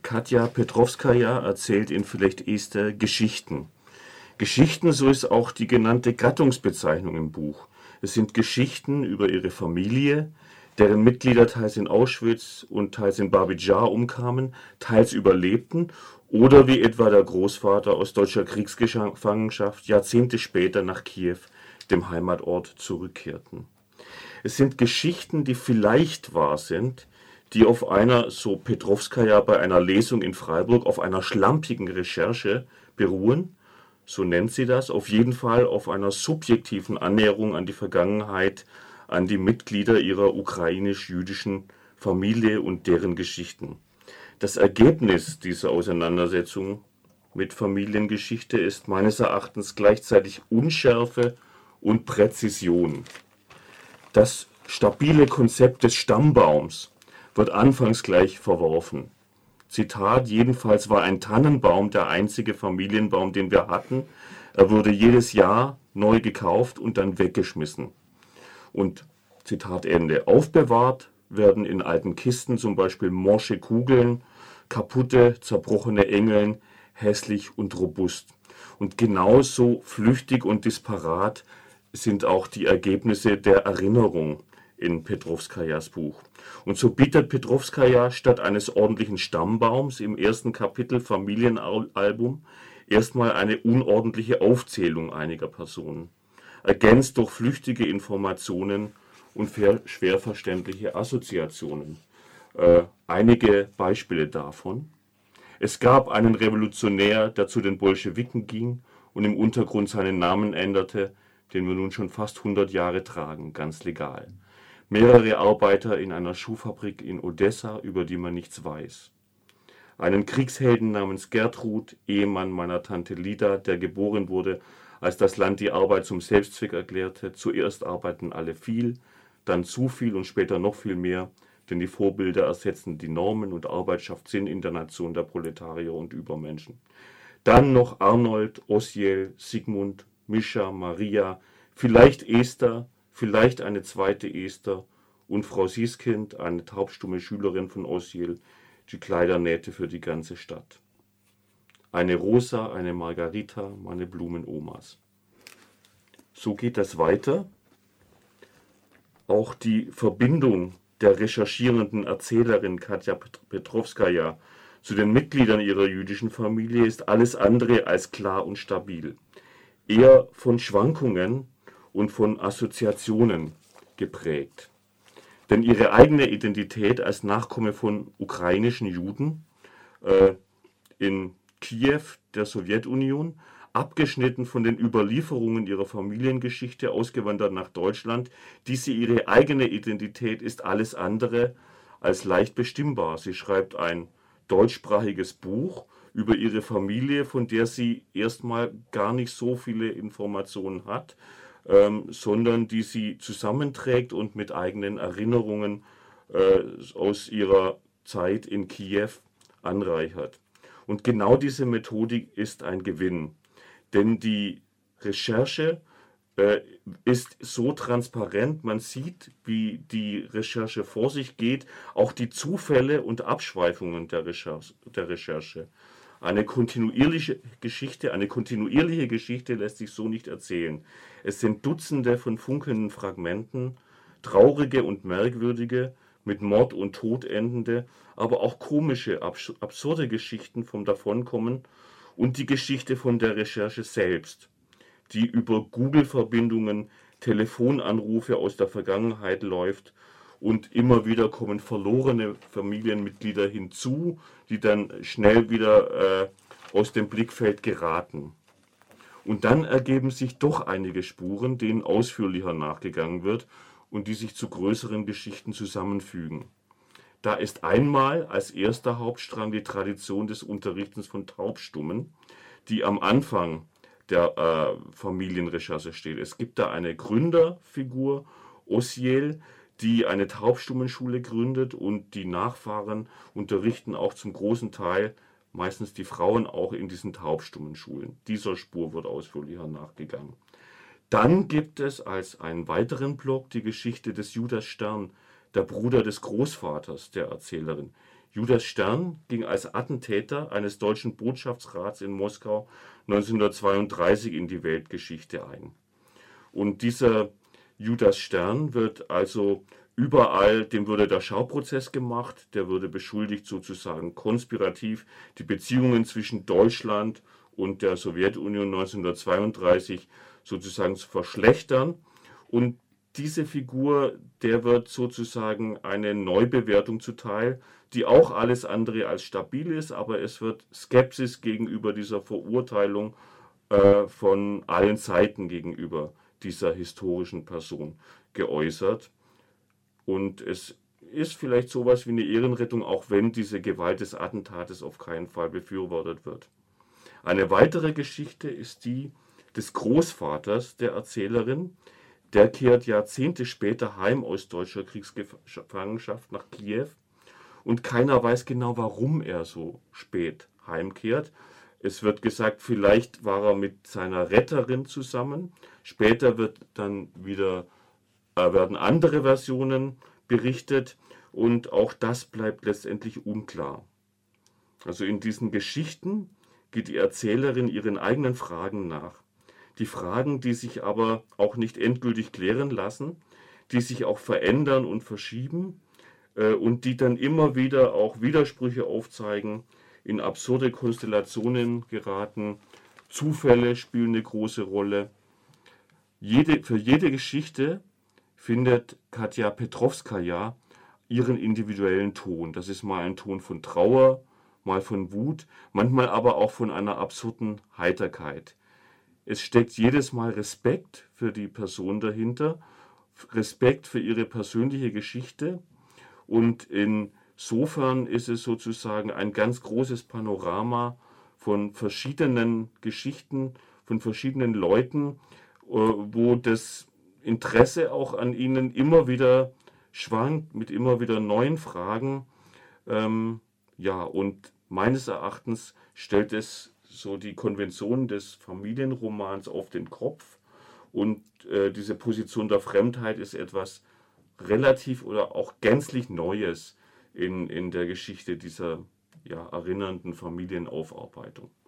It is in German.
Katja Petrovskaja erzählt in vielleicht Esther Geschichten. Geschichten, so ist auch die genannte Gattungsbezeichnung im Buch. Es sind Geschichten über ihre Familie, deren Mitglieder teils in Auschwitz und teils in Babi Jar umkamen, teils überlebten oder wie etwa der Großvater aus deutscher Kriegsgefangenschaft Jahrzehnte später nach Kiew, dem Heimatort, zurückkehrten. Es sind Geschichten, die vielleicht wahr sind, die auf einer, so Petrovskaja bei einer Lesung in Freiburg, auf einer schlampigen Recherche beruhen, so nennt sie das, auf jeden Fall auf einer subjektiven Annäherung an die Vergangenheit, an die Mitglieder ihrer ukrainisch-jüdischen Familie und deren Geschichten. Das Ergebnis dieser Auseinandersetzung mit Familiengeschichte ist meines Erachtens gleichzeitig Unschärfe und Präzision. Das stabile Konzept des Stammbaums wird anfangs gleich verworfen. Zitat, jedenfalls war ein Tannenbaum der einzige Familienbaum, den wir hatten. Er wurde jedes Jahr neu gekauft und dann weggeschmissen. Und Zitat Ende, aufbewahrt werden in alten Kisten zum Beispiel morsche Kugeln, kaputte, zerbrochene Engeln, hässlich und robust. Und genauso flüchtig und disparat sind auch die Ergebnisse der Erinnerung in Petrovskajas Buch. Und so bietet Petrovskaja statt eines ordentlichen Stammbaums im ersten Kapitel Familienalbum erstmal eine unordentliche Aufzählung einiger Personen, ergänzt durch flüchtige Informationen und schwer verständliche Assoziationen. Äh, einige Beispiele davon. Es gab einen Revolutionär, der zu den Bolschewiken ging und im Untergrund seinen Namen änderte, den wir nun schon fast 100 Jahre tragen, ganz legal mehrere Arbeiter in einer Schuhfabrik in Odessa, über die man nichts weiß. Einen Kriegshelden namens Gertrud, Ehemann meiner Tante Lida, der geboren wurde, als das Land die Arbeit zum Selbstzweck erklärte. Zuerst arbeiten alle viel, dann zu viel und später noch viel mehr, denn die Vorbilder ersetzen die Normen und Arbeit schafft Sinn in der Nation der Proletarier und Übermenschen. Dann noch Arnold, Osiel, Sigmund, Mischa, Maria, vielleicht Esther, vielleicht eine zweite Esther und Frau Sieskind, eine taubstumme Schülerin von Osiel, die Kleider nähte für die ganze Stadt. Eine Rosa, eine Margarita, meine Blumenomas. So geht das weiter. Auch die Verbindung der recherchierenden Erzählerin Katja Petrovskaja zu den Mitgliedern ihrer jüdischen Familie ist alles andere als klar und stabil. Eher von Schwankungen und von Assoziationen geprägt. Denn ihre eigene Identität als Nachkomme von ukrainischen Juden äh, in Kiew, der Sowjetunion, abgeschnitten von den Überlieferungen ihrer Familiengeschichte, ausgewandert nach Deutschland, diese ihre eigene Identität ist alles andere als leicht bestimmbar. Sie schreibt ein deutschsprachiges Buch über ihre Familie, von der sie erstmal gar nicht so viele Informationen hat ähm, sondern die sie zusammenträgt und mit eigenen Erinnerungen äh, aus ihrer Zeit in Kiew anreichert. Und genau diese Methodik ist ein Gewinn, denn die Recherche äh, ist so transparent, man sieht, wie die Recherche vor sich geht, auch die Zufälle und Abschweifungen der Recherche. Der Recherche. Eine kontinuierliche Geschichte, eine kontinuierliche Geschichte lässt sich so nicht erzählen. Es sind Dutzende von funkelnden Fragmenten, traurige und merkwürdige, mit Mord und Tod endende, aber auch komische, absurde Geschichten vom Davonkommen und die Geschichte von der Recherche selbst, die über Google-Verbindungen, Telefonanrufe aus der Vergangenheit läuft und immer wieder kommen verlorene Familienmitglieder hinzu, die dann schnell wieder äh, aus dem Blickfeld geraten. Und dann ergeben sich doch einige Spuren, denen ausführlicher nachgegangen wird und die sich zu größeren Geschichten zusammenfügen. Da ist einmal als erster Hauptstrang die Tradition des Unterrichtens von Taubstummen, die am Anfang der äh, Familienrecherche steht. Es gibt da eine Gründerfigur, Osiel, die eine Taubstummenschule gründet und die Nachfahren unterrichten auch zum großen Teil meistens die Frauen auch in diesen taubstummen Schulen. Dieser Spur wird ausführlicher nachgegangen. Dann gibt es als einen weiteren Block die Geschichte des Judas Stern, der Bruder des Großvaters der Erzählerin. Judas Stern ging als Attentäter eines deutschen Botschaftsrats in Moskau 1932 in die Weltgeschichte ein. Und dieser Judas Stern wird also überall, dem würde der Schauprozess gemacht, der würde beschuldigt sozusagen konspirativ die Beziehungen zwischen Deutschland und der Sowjetunion 1932 sozusagen zu verschlechtern. Und diese Figur, der wird sozusagen eine Neubewertung zuteil, die auch alles andere als stabil ist, aber es wird Skepsis gegenüber dieser Verurteilung äh, von allen Seiten gegenüber dieser historischen Person geäußert. Und es ist vielleicht sowas wie eine Ehrenrettung, auch wenn diese Gewalt des Attentates auf keinen Fall befürwortet wird. Eine weitere Geschichte ist die des Großvaters der Erzählerin. Der kehrt Jahrzehnte später heim aus deutscher Kriegsgefangenschaft nach Kiew und keiner weiß genau, warum er so spät heimkehrt. Es wird gesagt, vielleicht war er mit seiner Retterin zusammen. Später wird dann wieder äh, werden andere Versionen berichtet und auch das bleibt letztendlich unklar. Also in diesen Geschichten geht die Erzählerin ihren eigenen Fragen nach. Die Fragen, die sich aber auch nicht endgültig klären lassen, die sich auch verändern und verschieben äh, und die dann immer wieder auch Widersprüche aufzeigen, in absurde Konstellationen geraten, Zufälle spielen eine große Rolle. Jede, für jede Geschichte findet Katja Petrovskaja ihren individuellen Ton. Das ist mal ein Ton von Trauer, mal von Wut, manchmal aber auch von einer absurden Heiterkeit. Es steckt jedes Mal Respekt für die Person dahinter, Respekt für ihre persönliche Geschichte und insofern ist es sozusagen ein ganz großes Panorama von verschiedenen Geschichten, von verschiedenen Leuten, äh, wo das Interesse auch an ihnen immer wieder schwankt, mit immer wieder neuen Fragen. Ähm, ja, und meines Erachtens stellt es so die Konvention des Familienromans auf den Kopf. Und äh, diese Position der Fremdheit ist etwas relativ oder auch gänzlich Neues in, in der Geschichte dieser ja, erinnernden Familienaufarbeitung.